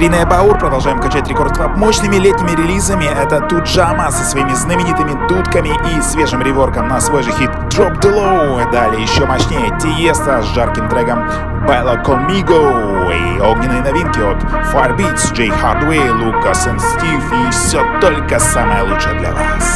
Нитрина и Баур. Продолжаем качать Рекорд Клаб мощными летними релизами. Это Туджама со своими знаменитыми дудками и свежим реворком на свой же хит Drop the Low. Далее еще мощнее Тиеста с жарким треком Baila Conmigo и огненные новинки от Firebeats, Джей Hardway, Лукас и Стив. И все только самое лучшее для вас.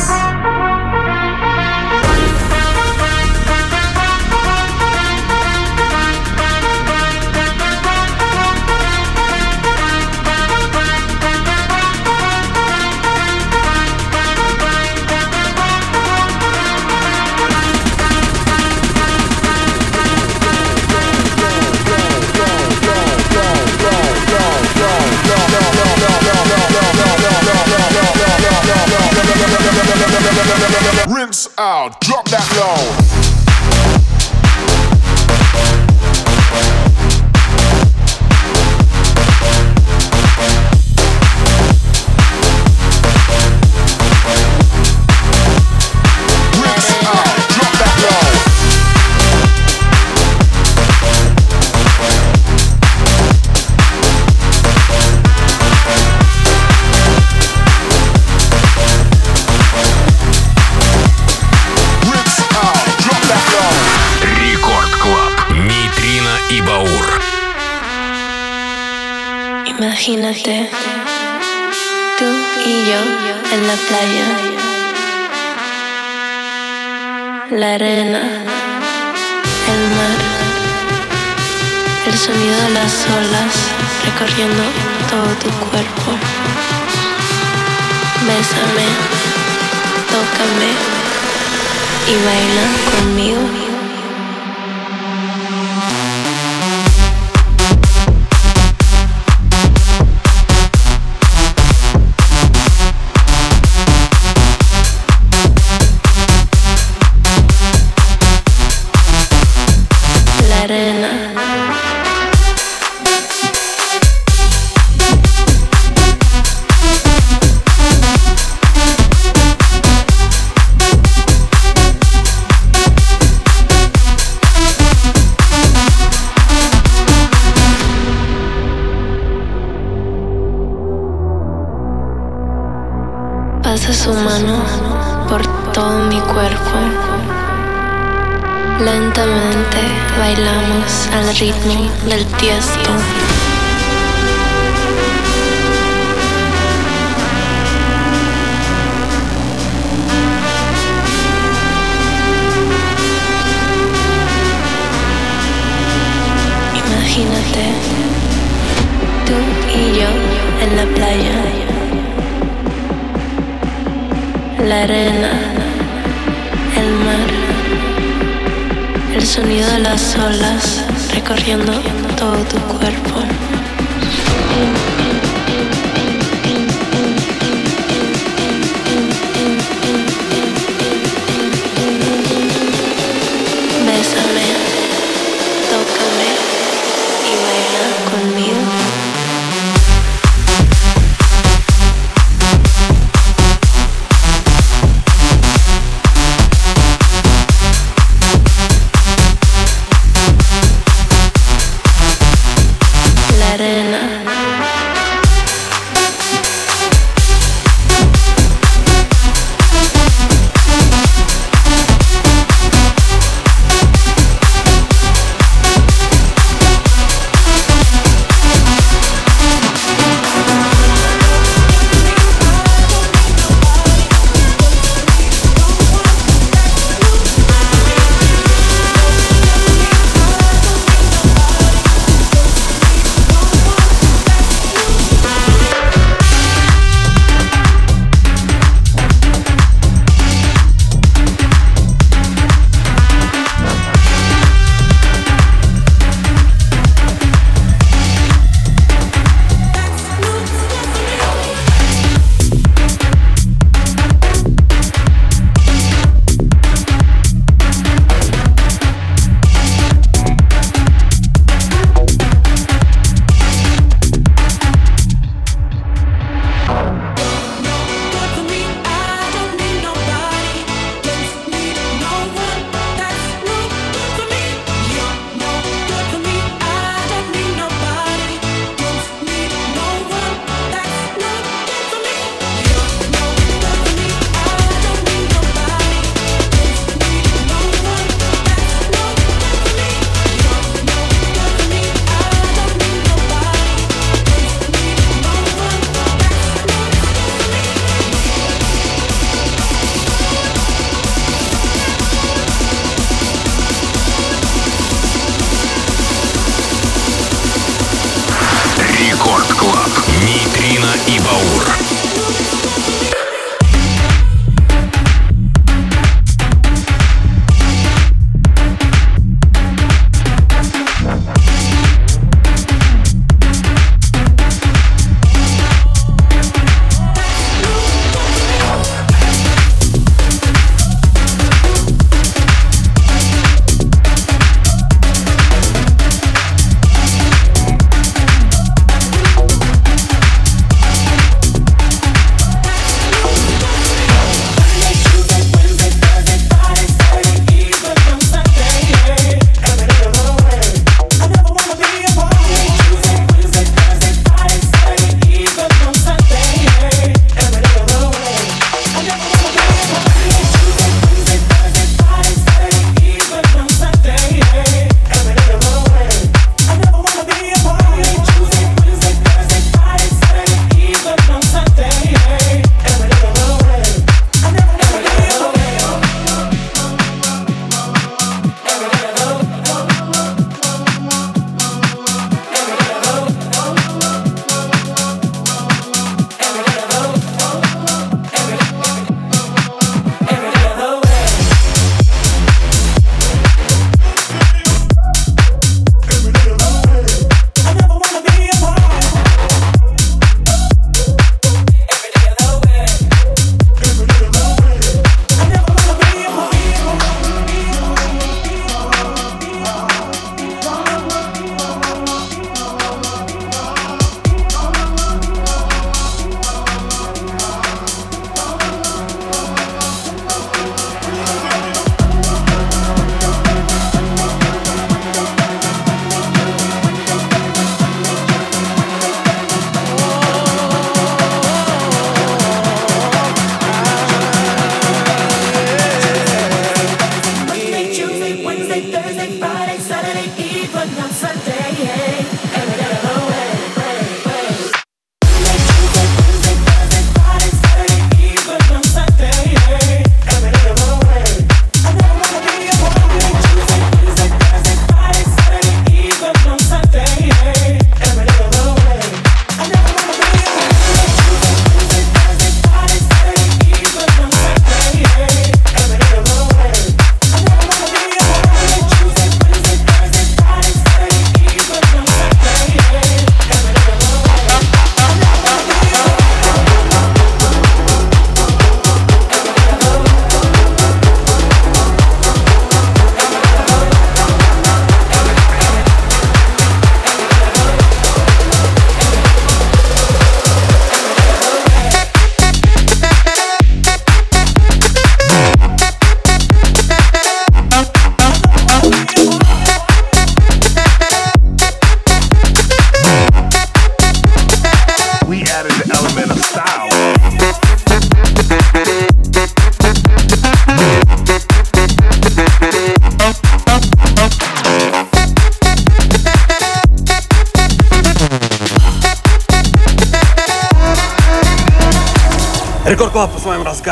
Su mano por todo mi cuerpo. Lentamente bailamos al ritmo del tiesto. Imagínate, tú y yo en la playa la arena, el mar, el sonido de las olas recorriendo todo tu cuerpo.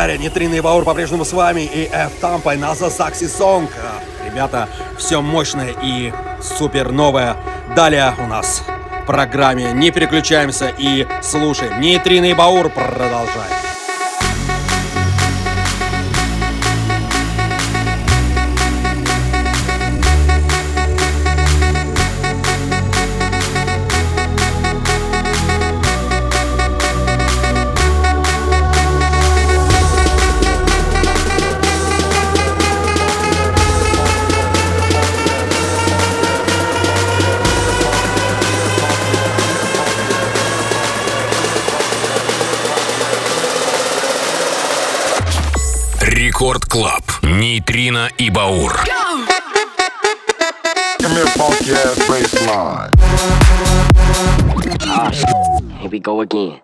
Разгаре. Нейтринный Баур по-прежнему с вами. И F Тампой на The Saxy Song. Ребята, все мощное и супер новое. Далее у нас в программе. Не переключаемся и слушаем. Нейтринный Баур продолжаем. Нейтрина и Баур. Here we go again.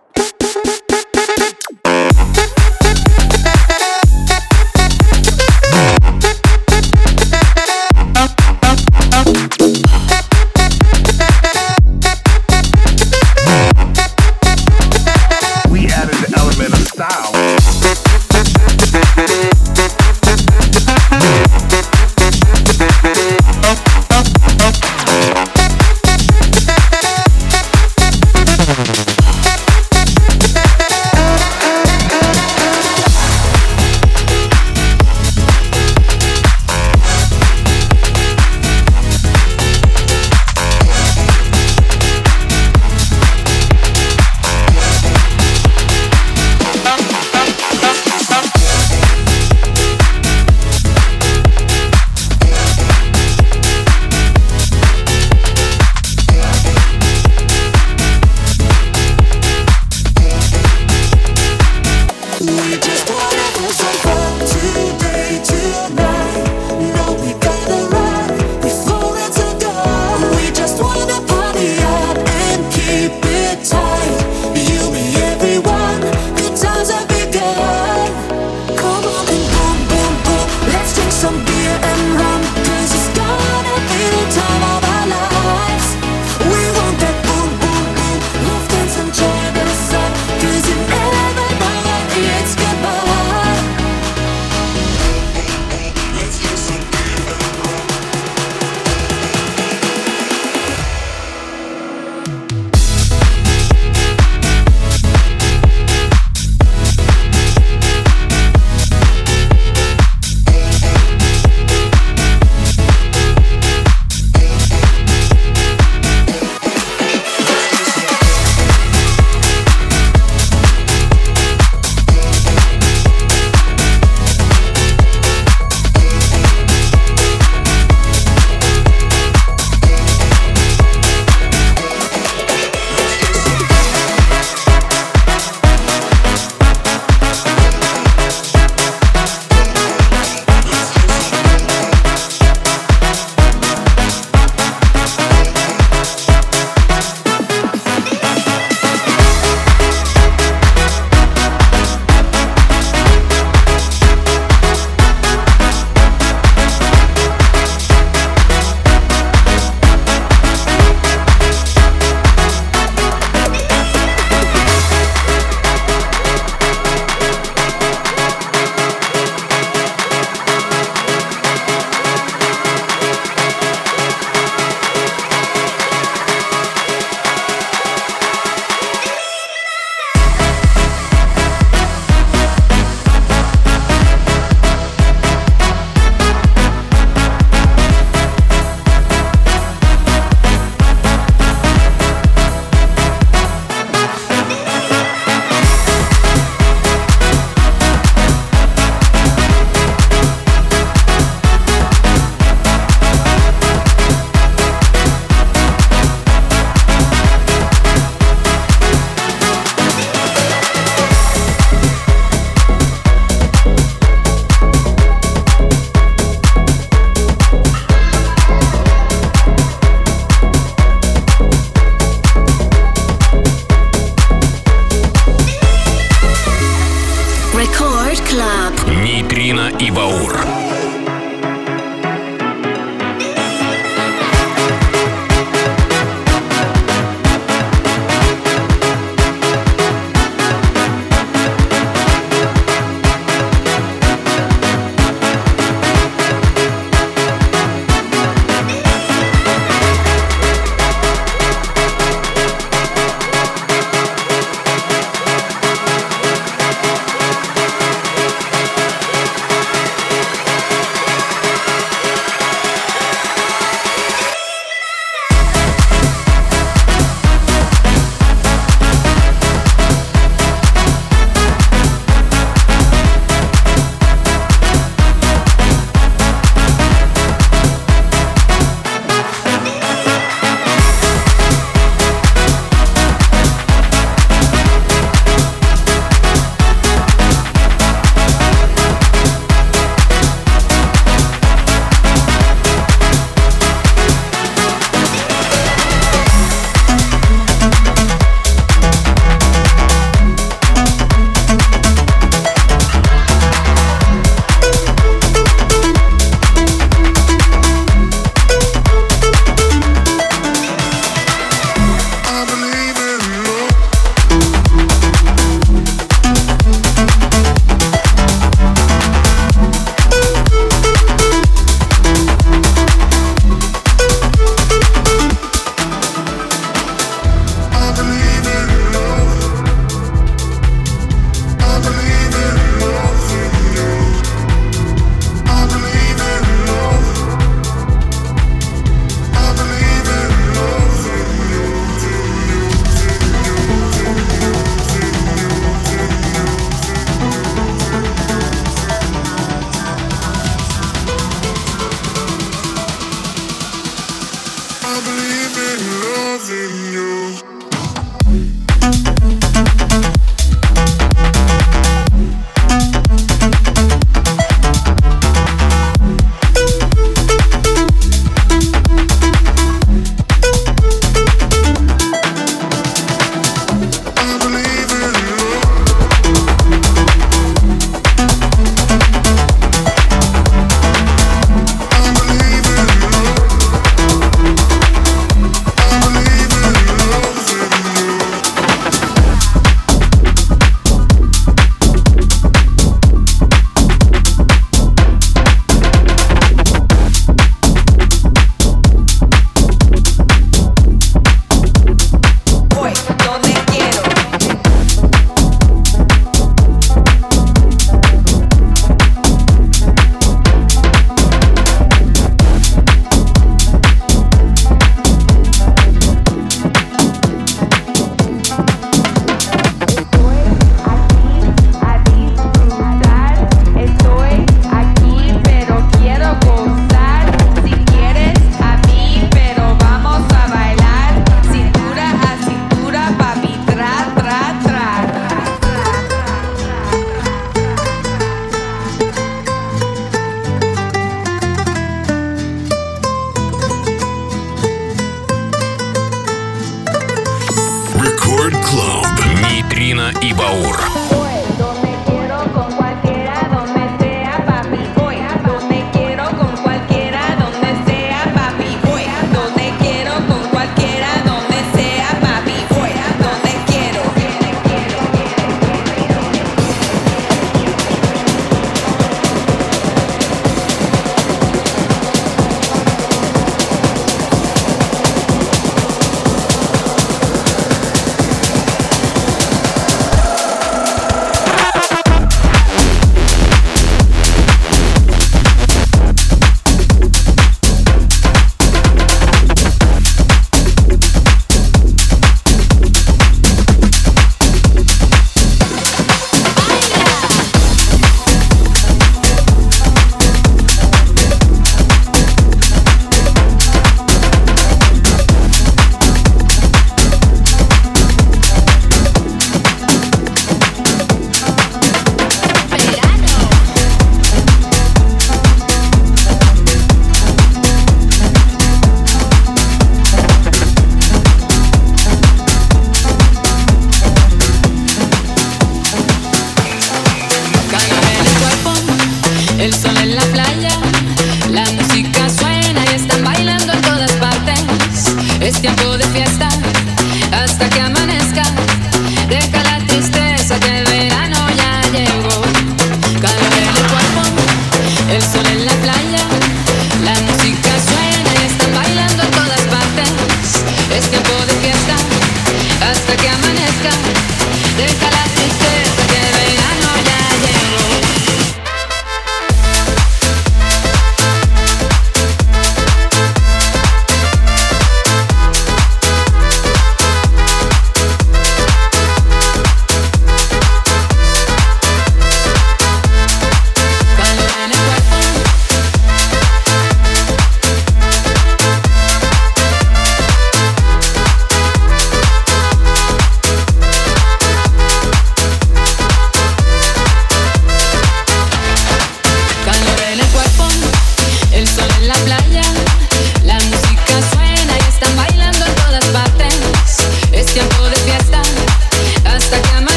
Баур.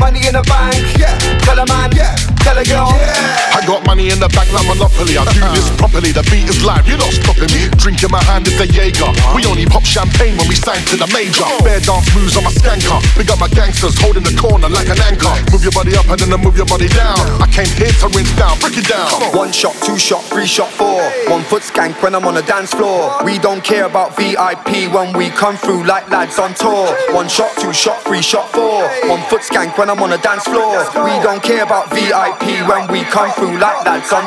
Money in the bank? Yeah. Tell a man. Yeah. Tell a girl. Got money in the bank like Monopoly. I do this properly. The beat is live, you're not stopping me. Drinking my hand is a Jaeger. We only pop champagne when we sign to the major. Bare dance moves on my skanker. Big up my gangsters holding the corner like an anchor. Move your body up and then I move your body down. I came here to rinse down, break it down. One shot, two shot, three shot, four. One foot skank when I'm on the dance floor. We don't care about VIP when we come through like lads on tour. One shot, two shot, three shot, four. One foot skank when I'm on the dance floor. We don't care about VIP when we come through like lads on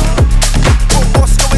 What-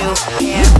you. Yeah.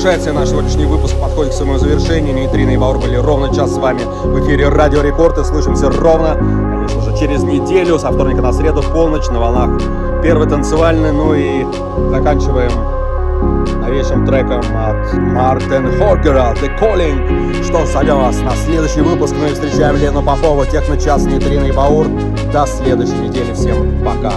Завершается. Наш сегодняшний выпуск подходит к своему завершению. Нейтрино и Баур были ровно час с вами в эфире Радио Рекорд. И слышимся ровно, конечно же, через неделю, со вторника на среду, полночь, на волнах первый танцевальный. Ну и заканчиваем новейшим треком от Мартин Хоргера The Calling. Что зовем вас на следующий выпуск. И встречаем Лену Попову, Техночас, Нейтрино и Баур. До следующей недели. Всем пока.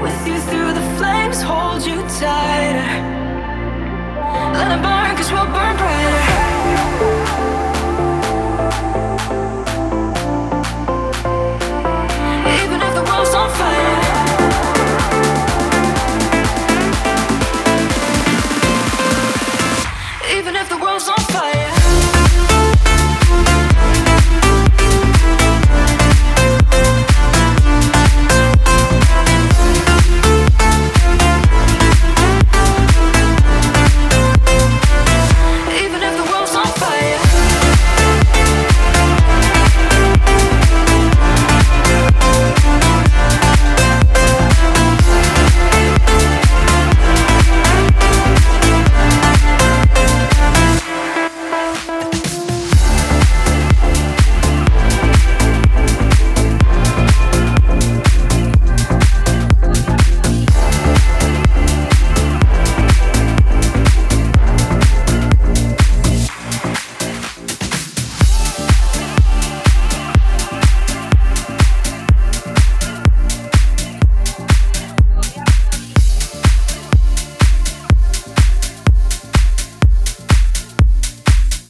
with you through the flames, hold you tighter. Let it burn, cause we'll burn brighter.